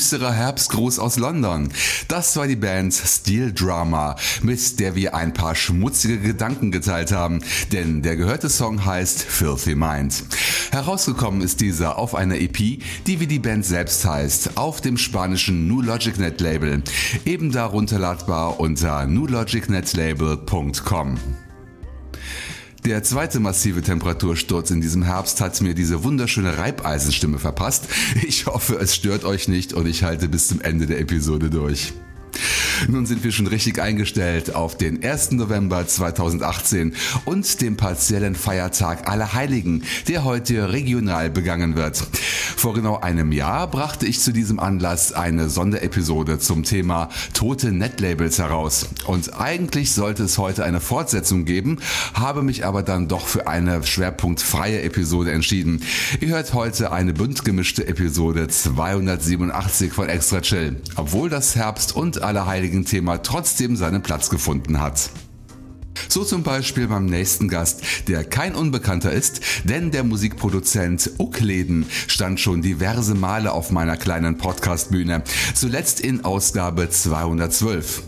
Düsterer Herbstgruß aus London. Das war die Band Steel Drama, mit der wir ein paar schmutzige Gedanken geteilt haben, denn der gehörte Song heißt Filthy Mind. Herausgekommen ist dieser auf einer EP, die wie die Band selbst heißt, auf dem spanischen New Logic Net Label, eben da runterladbar unter newlogicnetlabel.com. Der zweite massive Temperatursturz in diesem Herbst hat mir diese wunderschöne Reibeisenstimme verpasst. Ich hoffe, es stört euch nicht und ich halte bis zum Ende der Episode durch. Nun sind wir schon richtig eingestellt auf den 1. November 2018 und dem partiellen Feiertag aller Heiligen, der heute regional begangen wird. Vor genau einem Jahr brachte ich zu diesem Anlass eine Sonderepisode zum Thema tote Netlabels heraus. Und eigentlich sollte es heute eine Fortsetzung geben, habe mich aber dann doch für eine schwerpunktfreie Episode entschieden. Ihr hört heute eine bunt gemischte Episode 287 von Extra Chill, obwohl das Herbst und Allerheiligen Thema trotzdem seinen Platz gefunden hat. So zum Beispiel beim nächsten Gast, der kein Unbekannter ist, denn der Musikproduzent Uckleden stand schon diverse Male auf meiner kleinen Podcastbühne, zuletzt in Ausgabe 212.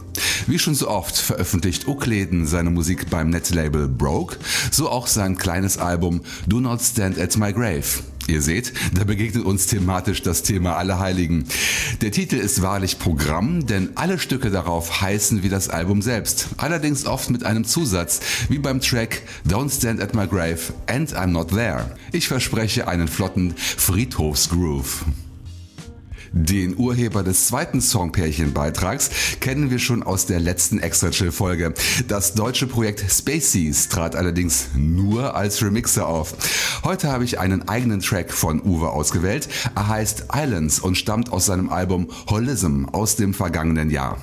Wie schon so oft veröffentlicht Uckleden seine Musik beim Netlabel Broke, so auch sein kleines Album Do Not Stand at My Grave. Ihr seht, da begegnet uns thematisch das Thema Allerheiligen. Der Titel ist wahrlich Programm, denn alle Stücke darauf heißen wie das Album selbst. Allerdings oft mit einem Zusatz, wie beim Track Don't Stand at My Grave and I'm Not There. Ich verspreche einen flotten Friedhofsgroove. Den Urheber des zweiten Songpärchenbeitrags kennen wir schon aus der letzten Extra Chill Folge. Das deutsche Projekt Spaceys trat allerdings nur als Remixer auf. Heute habe ich einen eigenen Track von Uwe ausgewählt. Er heißt Islands und stammt aus seinem Album Holism aus dem vergangenen Jahr.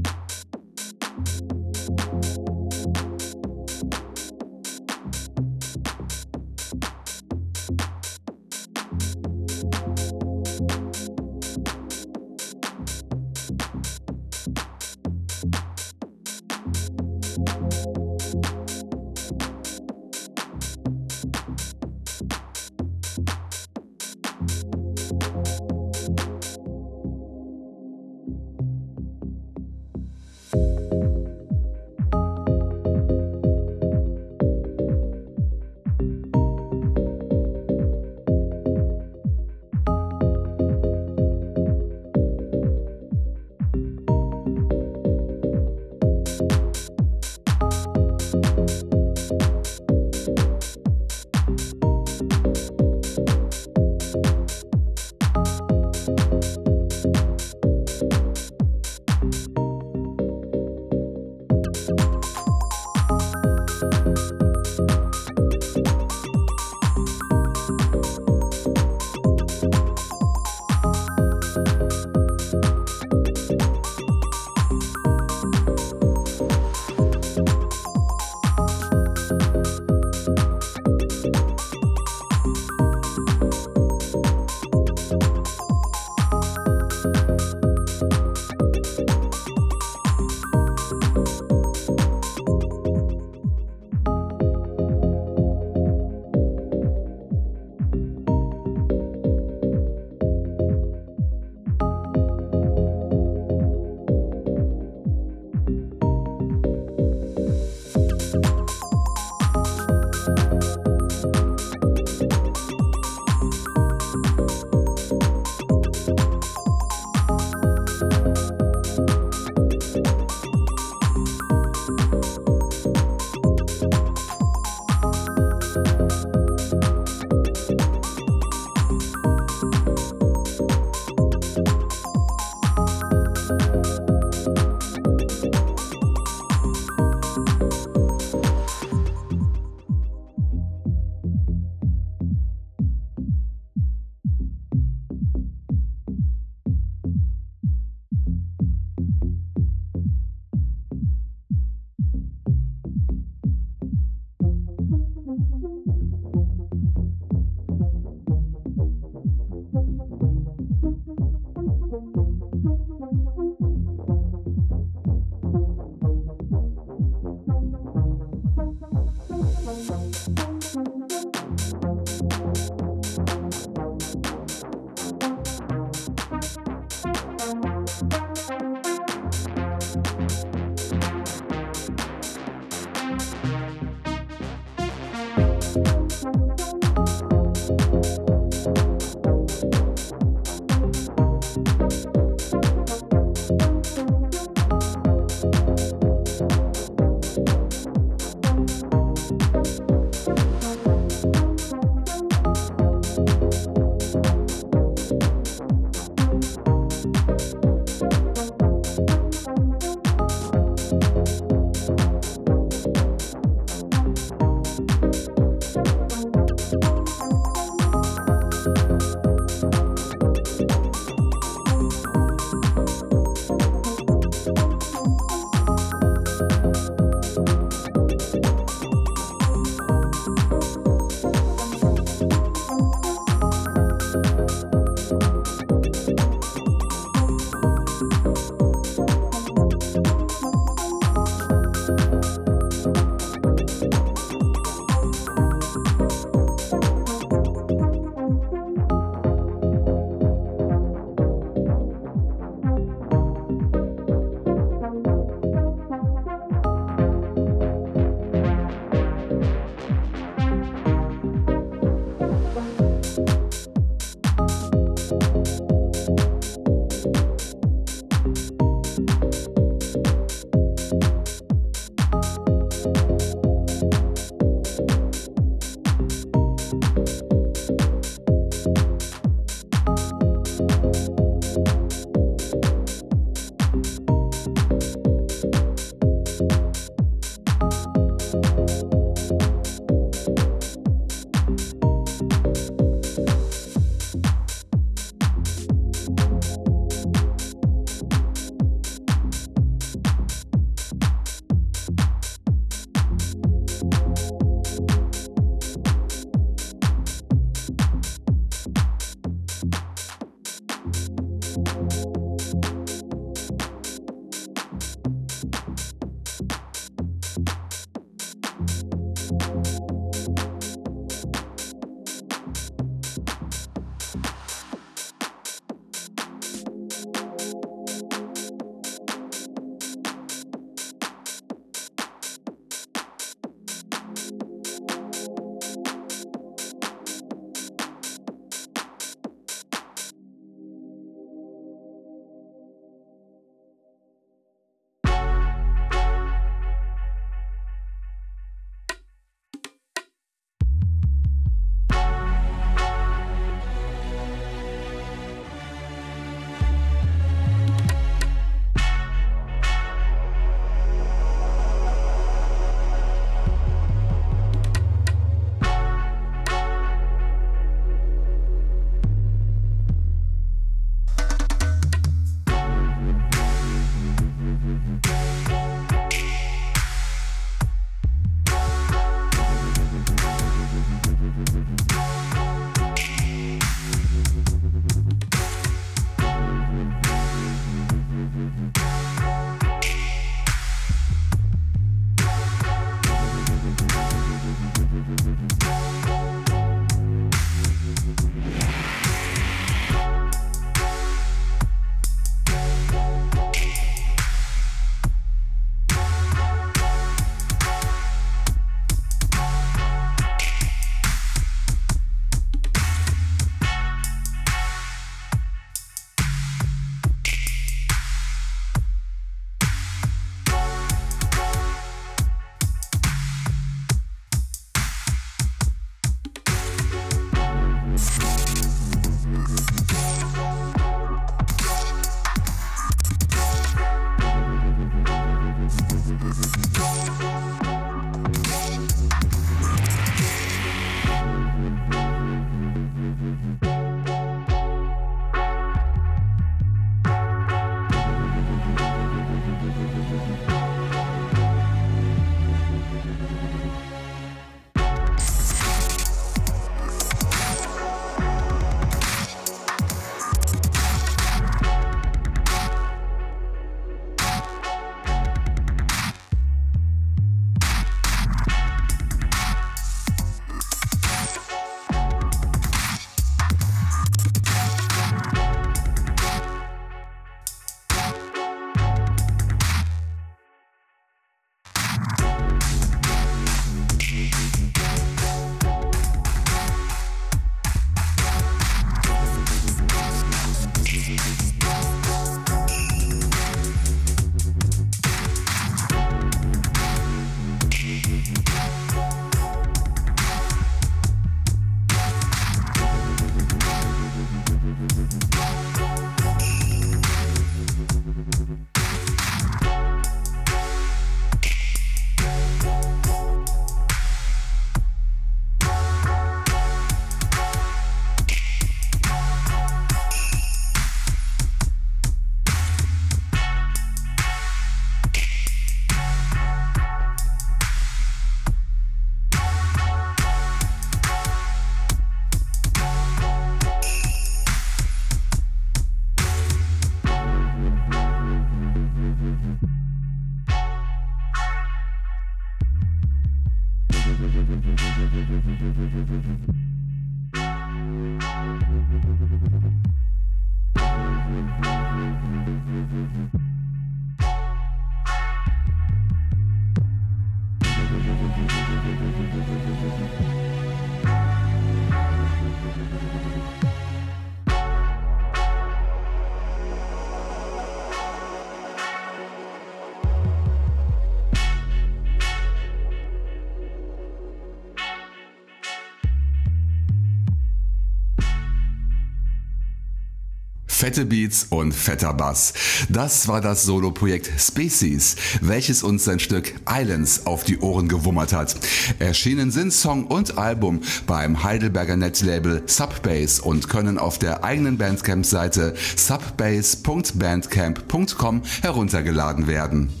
Fette Beats und fetter Bass. Das war das Soloprojekt Species, welches uns sein Stück Islands auf die Ohren gewummert hat. Erschienen sind Song und Album beim Heidelberger Netlabel Subbase und können auf der eigenen Bandcamp-Seite subbase.bandcamp.com heruntergeladen werden.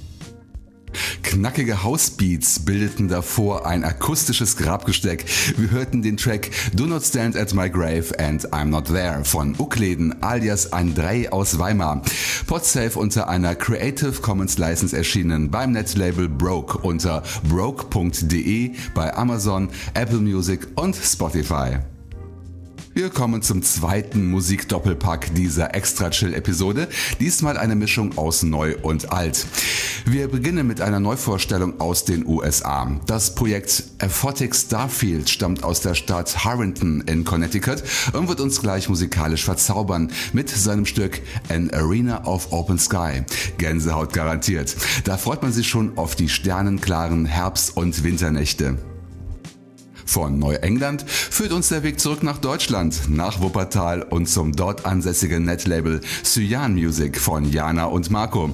Knackige Housebeats bildeten davor ein akustisches Grabgesteck. Wir hörten den Track Do Not Stand at My Grave and I'm Not There von Ukleden alias Andrei aus Weimar. Podsafe unter einer Creative Commons License erschienen beim Netlabel Broke unter broke.de bei Amazon, Apple Music und Spotify. Wir kommen zum zweiten Musikdoppelpack dieser Extra Chill Episode. Diesmal eine Mischung aus neu und alt. Wir beginnen mit einer Neuvorstellung aus den USA. Das Projekt Aphotic Starfield stammt aus der Stadt Harrington in Connecticut und wird uns gleich musikalisch verzaubern mit seinem Stück An Arena of Open Sky. Gänsehaut garantiert. Da freut man sich schon auf die sternenklaren Herbst- und Winternächte. Von Neuengland führt uns der Weg zurück nach Deutschland, nach Wuppertal und zum dort ansässigen Netlabel Cyan Music von Jana und Marco.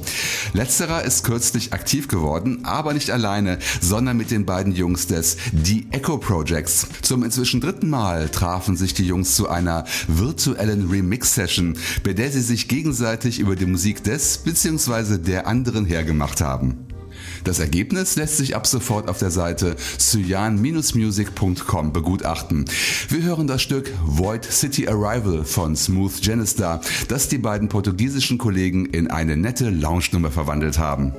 Letzterer ist kürzlich aktiv geworden, aber nicht alleine, sondern mit den beiden Jungs des The Echo Projects. Zum inzwischen dritten Mal trafen sich die Jungs zu einer virtuellen Remix-Session, bei der sie sich gegenseitig über die Musik des bzw. der anderen hergemacht haben. Das Ergebnis lässt sich ab sofort auf der Seite cyan-music.com begutachten. Wir hören das Stück Void City Arrival von Smooth Genistar, das die beiden portugiesischen Kollegen in eine nette Lounge-Nummer verwandelt haben.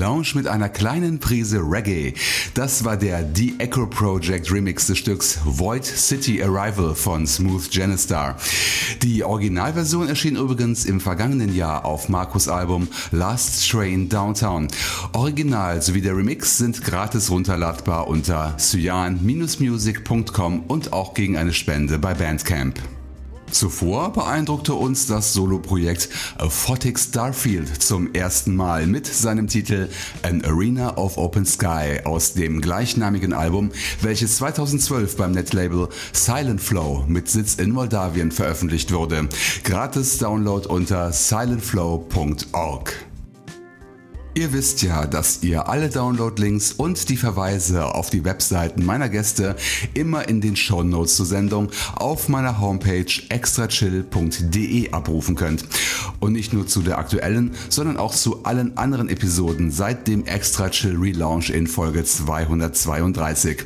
Lounge mit einer kleinen Prise Reggae. Das war der The Echo Project Remix des Stücks Void City Arrival von Smooth Genistar. Die Originalversion erschien übrigens im vergangenen Jahr auf Markus Album Last Train Downtown. Original sowie der Remix sind gratis runterladbar unter cyan-music.com und auch gegen eine Spende bei Bandcamp. Zuvor beeindruckte uns das Soloprojekt Aphotic Starfield zum ersten Mal mit seinem Titel An Arena of Open Sky aus dem gleichnamigen Album, welches 2012 beim Netlabel Silent Flow mit Sitz in Moldawien veröffentlicht wurde. Gratis Download unter silentflow.org. Ihr wisst ja, dass ihr alle Download-Links und die Verweise auf die Webseiten meiner Gäste immer in den Show Notes zur Sendung auf meiner Homepage extrachill.de abrufen könnt. Und nicht nur zu der aktuellen, sondern auch zu allen anderen Episoden seit dem Extra Chill Relaunch in Folge 232.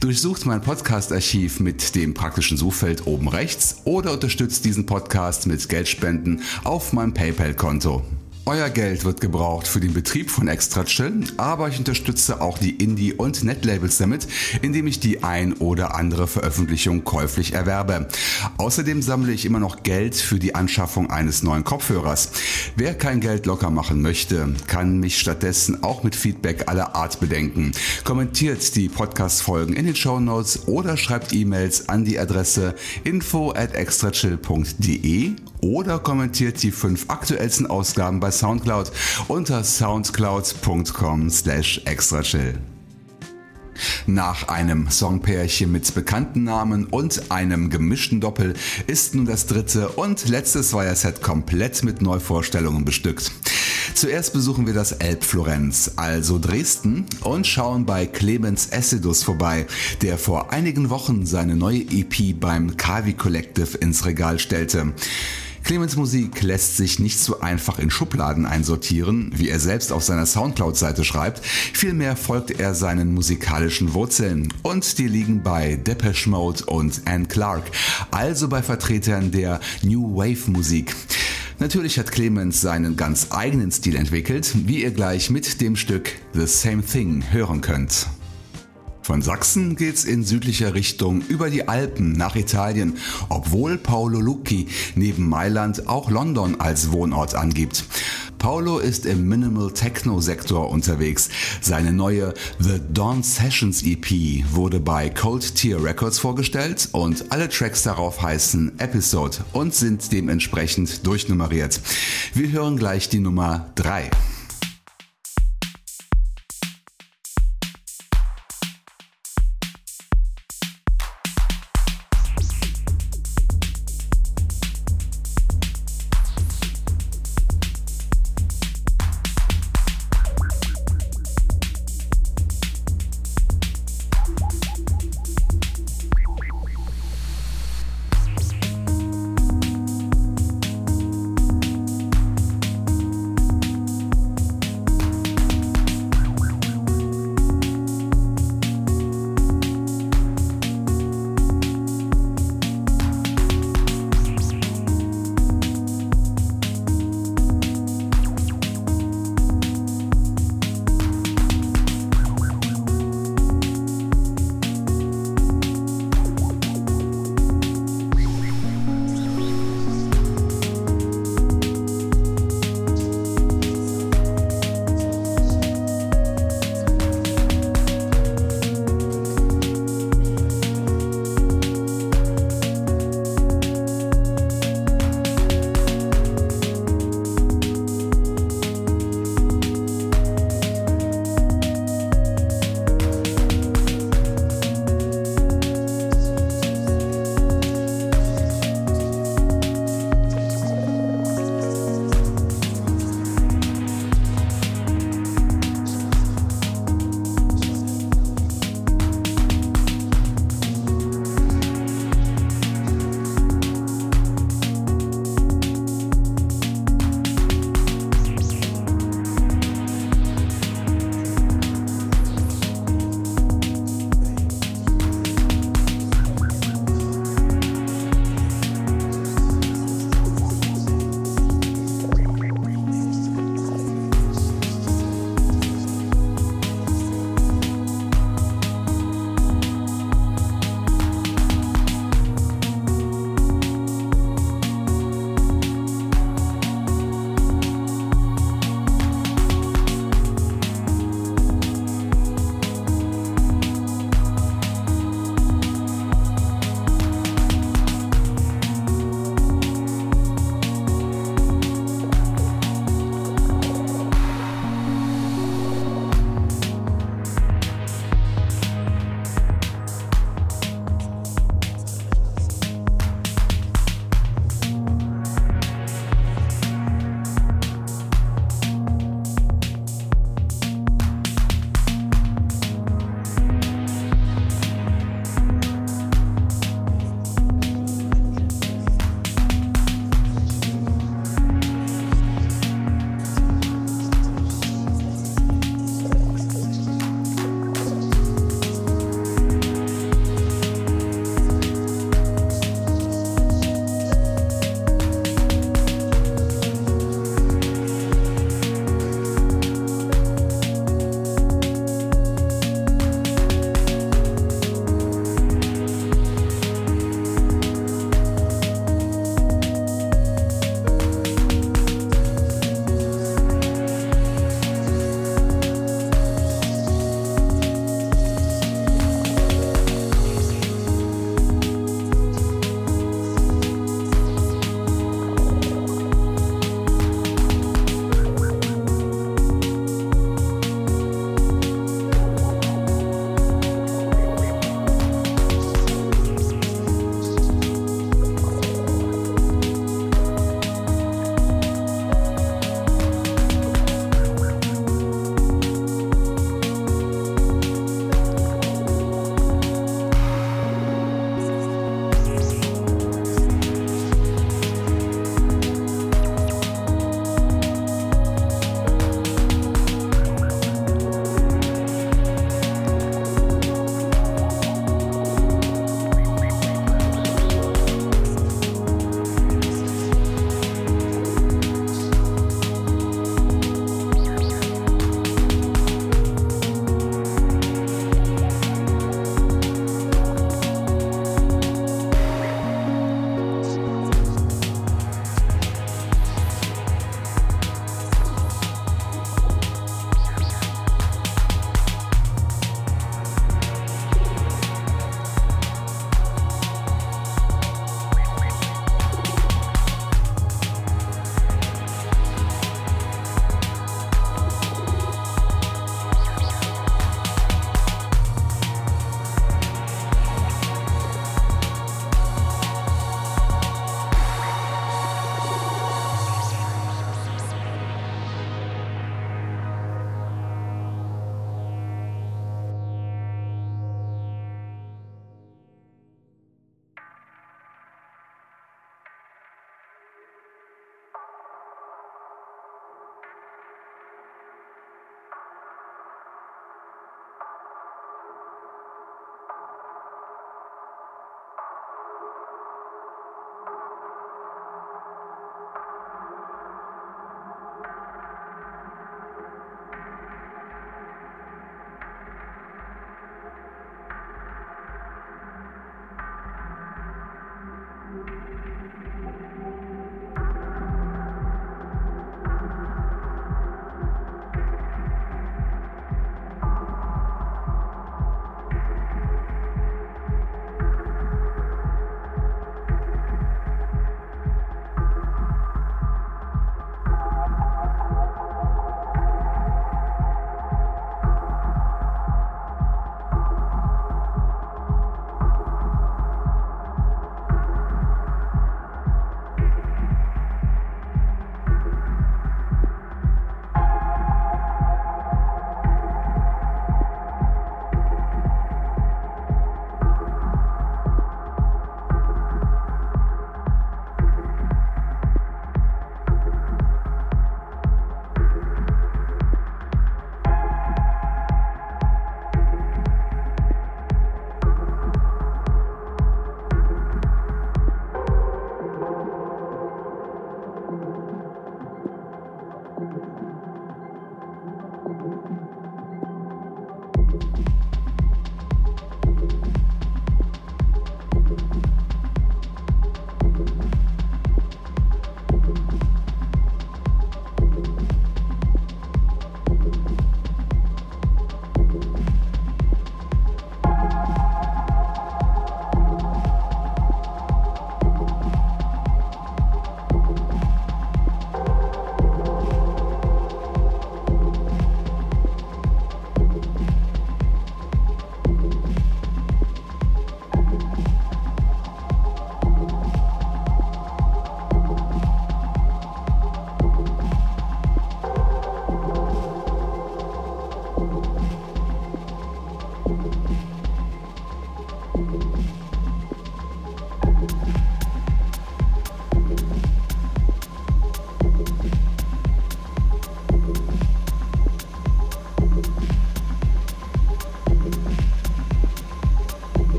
Durchsucht mein Podcast-Archiv mit dem praktischen Suchfeld oben rechts oder unterstützt diesen Podcast mit Geldspenden auf meinem PayPal-Konto. Euer Geld wird gebraucht für den Betrieb von Extra Chill, aber ich unterstütze auch die Indie- und Netlabels damit, indem ich die ein oder andere Veröffentlichung käuflich erwerbe. Außerdem sammle ich immer noch Geld für die Anschaffung eines neuen Kopfhörers. Wer kein Geld locker machen möchte, kann mich stattdessen auch mit Feedback aller Art bedenken. Kommentiert die Podcast-Folgen in den Show Notes oder schreibt E-Mails an die Adresse info at extrachill.de oder kommentiert die fünf aktuellsten Ausgaben bei Soundcloud unter soundcloud.com slash extrachill. Nach einem Songpärchen mit bekannten Namen und einem gemischten Doppel ist nun das dritte und letzte Zweier-Set komplett mit Neuvorstellungen bestückt. Zuerst besuchen wir das Elbflorenz, also Dresden, und schauen bei Clemens Essidus vorbei, der vor einigen Wochen seine neue EP beim Kavi Collective ins Regal stellte. Clemens Musik lässt sich nicht so einfach in Schubladen einsortieren, wie er selbst auf seiner Soundcloud-Seite schreibt. Vielmehr folgt er seinen musikalischen Wurzeln und die liegen bei Depeche Mode und Anne Clark, also bei Vertretern der New Wave Musik. Natürlich hat Clemens seinen ganz eigenen Stil entwickelt, wie ihr gleich mit dem Stück The Same Thing hören könnt. Von Sachsen geht's in südlicher Richtung über die Alpen nach Italien, obwohl Paolo Lucchi neben Mailand auch London als Wohnort angibt. Paolo ist im Minimal Techno Sektor unterwegs. Seine neue The Dawn Sessions EP wurde bei Cold Tier Records vorgestellt und alle Tracks darauf heißen Episode und sind dementsprechend durchnummeriert. Wir hören gleich die Nummer 3.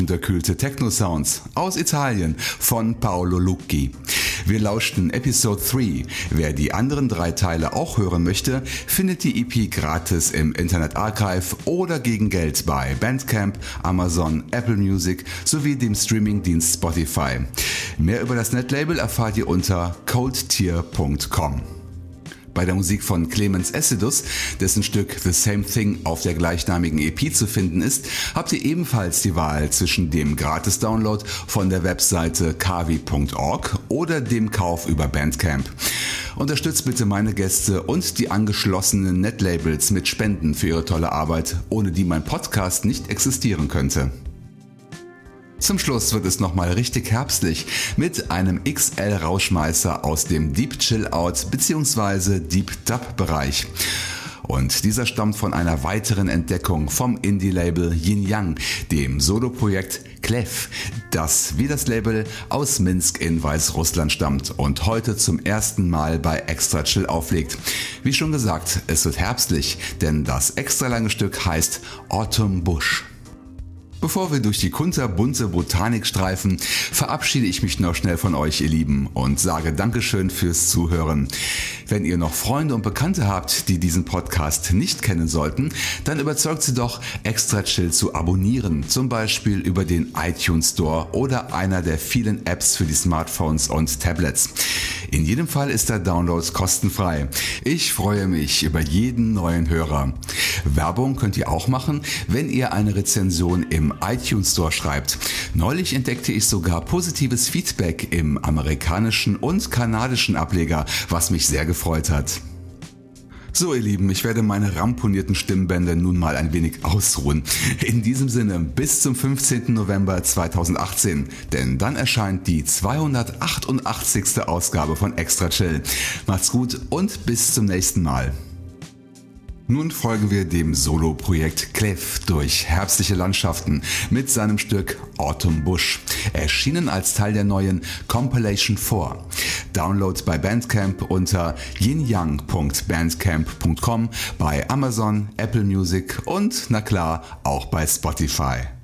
unterkühlte Techno-Sounds aus Italien von Paolo Lucchi. Wir lauschten Episode 3. Wer die anderen drei Teile auch hören möchte, findet die EP gratis im Internet Archive oder gegen Geld bei Bandcamp, Amazon, Apple Music sowie dem Streamingdienst Spotify. Mehr über das Netlabel erfahrt ihr unter coldtier.com bei der Musik von Clemens Essedus, dessen Stück The Same Thing auf der gleichnamigen EP zu finden ist, habt ihr ebenfalls die Wahl zwischen dem Gratis-Download von der Webseite kavi.org oder dem Kauf über Bandcamp. Unterstützt bitte meine Gäste und die angeschlossenen Netlabels mit Spenden für ihre tolle Arbeit, ohne die mein Podcast nicht existieren könnte. Zum Schluss wird es nochmal richtig herbstlich mit einem XL Rauschmeißer aus dem Deep Chill Out bzw. Deep Dub Bereich. Und dieser stammt von einer weiteren Entdeckung vom Indie-Label Yin Yang, dem Soloprojekt Clef, das wie das Label aus Minsk in Weißrussland stammt und heute zum ersten Mal bei Extra Chill auflegt. Wie schon gesagt, es wird herbstlich, denn das extra lange Stück heißt Autumn Bush. Bevor wir durch die kunterbunte Botanik streifen, verabschiede ich mich noch schnell von euch, ihr Lieben, und sage Dankeschön fürs Zuhören. Wenn ihr noch Freunde und Bekannte habt, die diesen Podcast nicht kennen sollten, dann überzeugt sie doch, Extra Chill zu abonnieren, zum Beispiel über den iTunes Store oder einer der vielen Apps für die Smartphones und Tablets. In jedem Fall ist der Download kostenfrei. Ich freue mich über jeden neuen Hörer. Werbung könnt ihr auch machen, wenn ihr eine Rezension im iTunes Store schreibt. Neulich entdeckte ich sogar positives Feedback im amerikanischen und kanadischen Ableger, was mich sehr gefreut hat. So ihr Lieben, ich werde meine ramponierten Stimmbänder nun mal ein wenig ausruhen. In diesem Sinne, bis zum 15. November 2018, denn dann erscheint die 288. Ausgabe von Extra Chill. Macht's gut und bis zum nächsten Mal. Nun folgen wir dem Solo-Projekt Clef durch herbstliche Landschaften mit seinem Stück Autumn Bush, erschienen als Teil der neuen Compilation 4. Download bei Bandcamp unter yinyang.bandcamp.com, bei Amazon, Apple Music und na klar auch bei Spotify.